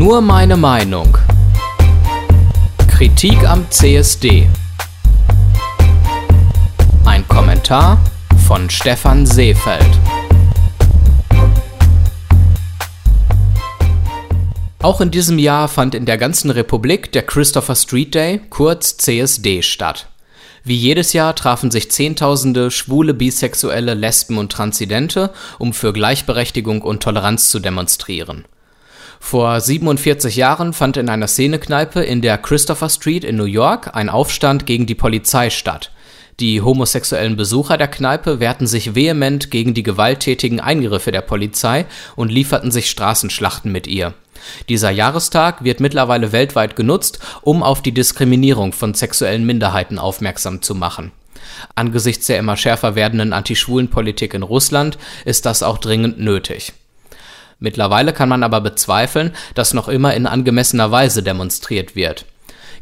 Nur meine Meinung. Kritik am CSD. Ein Kommentar von Stefan Seefeld. Auch in diesem Jahr fand in der ganzen Republik der Christopher Street Day, kurz CSD, statt. Wie jedes Jahr trafen sich Zehntausende schwule, bisexuelle, Lesben und Transidente, um für Gleichberechtigung und Toleranz zu demonstrieren. Vor 47 Jahren fand in einer Szenekneipe in der Christopher Street in New York ein Aufstand gegen die Polizei statt. Die homosexuellen Besucher der Kneipe wehrten sich vehement gegen die gewalttätigen Eingriffe der Polizei und lieferten sich Straßenschlachten mit ihr. Dieser Jahrestag wird mittlerweile weltweit genutzt, um auf die Diskriminierung von sexuellen Minderheiten aufmerksam zu machen. Angesichts der immer schärfer werdenden Antischwulenpolitik in Russland ist das auch dringend nötig. Mittlerweile kann man aber bezweifeln, dass noch immer in angemessener Weise demonstriert wird.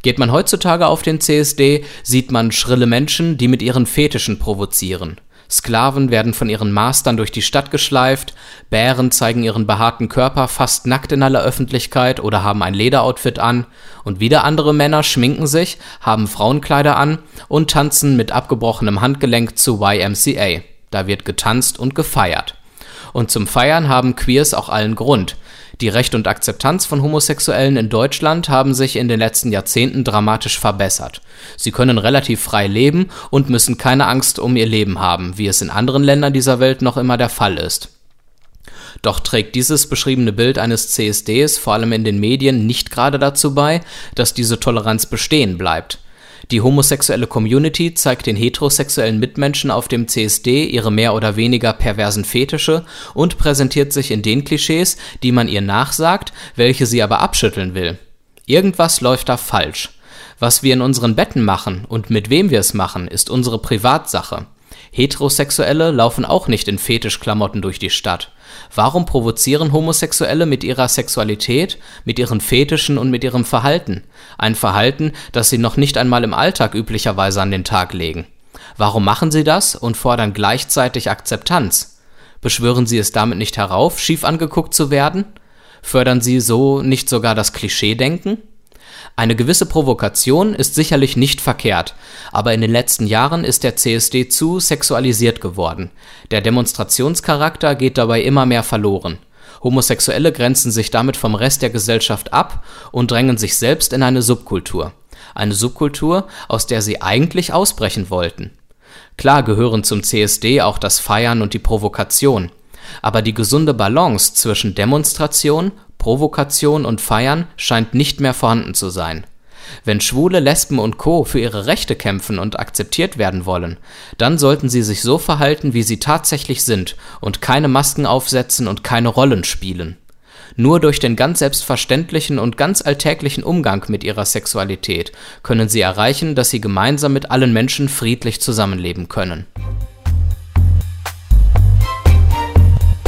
Geht man heutzutage auf den CSD, sieht man schrille Menschen, die mit ihren Fetischen provozieren. Sklaven werden von ihren Mastern durch die Stadt geschleift, Bären zeigen ihren behaarten Körper fast nackt in aller Öffentlichkeit oder haben ein Lederoutfit an, und wieder andere Männer schminken sich, haben Frauenkleider an und tanzen mit abgebrochenem Handgelenk zu YMCA. Da wird getanzt und gefeiert. Und zum Feiern haben Queers auch allen Grund. Die Recht und Akzeptanz von Homosexuellen in Deutschland haben sich in den letzten Jahrzehnten dramatisch verbessert. Sie können relativ frei leben und müssen keine Angst um ihr Leben haben, wie es in anderen Ländern dieser Welt noch immer der Fall ist. Doch trägt dieses beschriebene Bild eines CSDs vor allem in den Medien nicht gerade dazu bei, dass diese Toleranz bestehen bleibt. Die homosexuelle Community zeigt den heterosexuellen Mitmenschen auf dem CSD ihre mehr oder weniger perversen Fetische und präsentiert sich in den Klischees, die man ihr nachsagt, welche sie aber abschütteln will. Irgendwas läuft da falsch. Was wir in unseren Betten machen und mit wem wir es machen, ist unsere Privatsache. Heterosexuelle laufen auch nicht in Fetischklamotten durch die Stadt. Warum provozieren Homosexuelle mit ihrer Sexualität, mit ihren Fetischen und mit ihrem Verhalten? Ein Verhalten, das sie noch nicht einmal im Alltag üblicherweise an den Tag legen. Warum machen sie das und fordern gleichzeitig Akzeptanz? Beschwören sie es damit nicht herauf, schief angeguckt zu werden? Fördern sie so nicht sogar das Klischeedenken? Eine gewisse Provokation ist sicherlich nicht verkehrt, aber in den letzten Jahren ist der CSD zu sexualisiert geworden. Der Demonstrationscharakter geht dabei immer mehr verloren. Homosexuelle grenzen sich damit vom Rest der Gesellschaft ab und drängen sich selbst in eine Subkultur. Eine Subkultur, aus der sie eigentlich ausbrechen wollten. Klar gehören zum CSD auch das Feiern und die Provokation. Aber die gesunde Balance zwischen Demonstration, Provokation und Feiern scheint nicht mehr vorhanden zu sein. Wenn Schwule, Lesben und Co. für ihre Rechte kämpfen und akzeptiert werden wollen, dann sollten sie sich so verhalten, wie sie tatsächlich sind und keine Masken aufsetzen und keine Rollen spielen. Nur durch den ganz selbstverständlichen und ganz alltäglichen Umgang mit ihrer Sexualität können sie erreichen, dass sie gemeinsam mit allen Menschen friedlich zusammenleben können.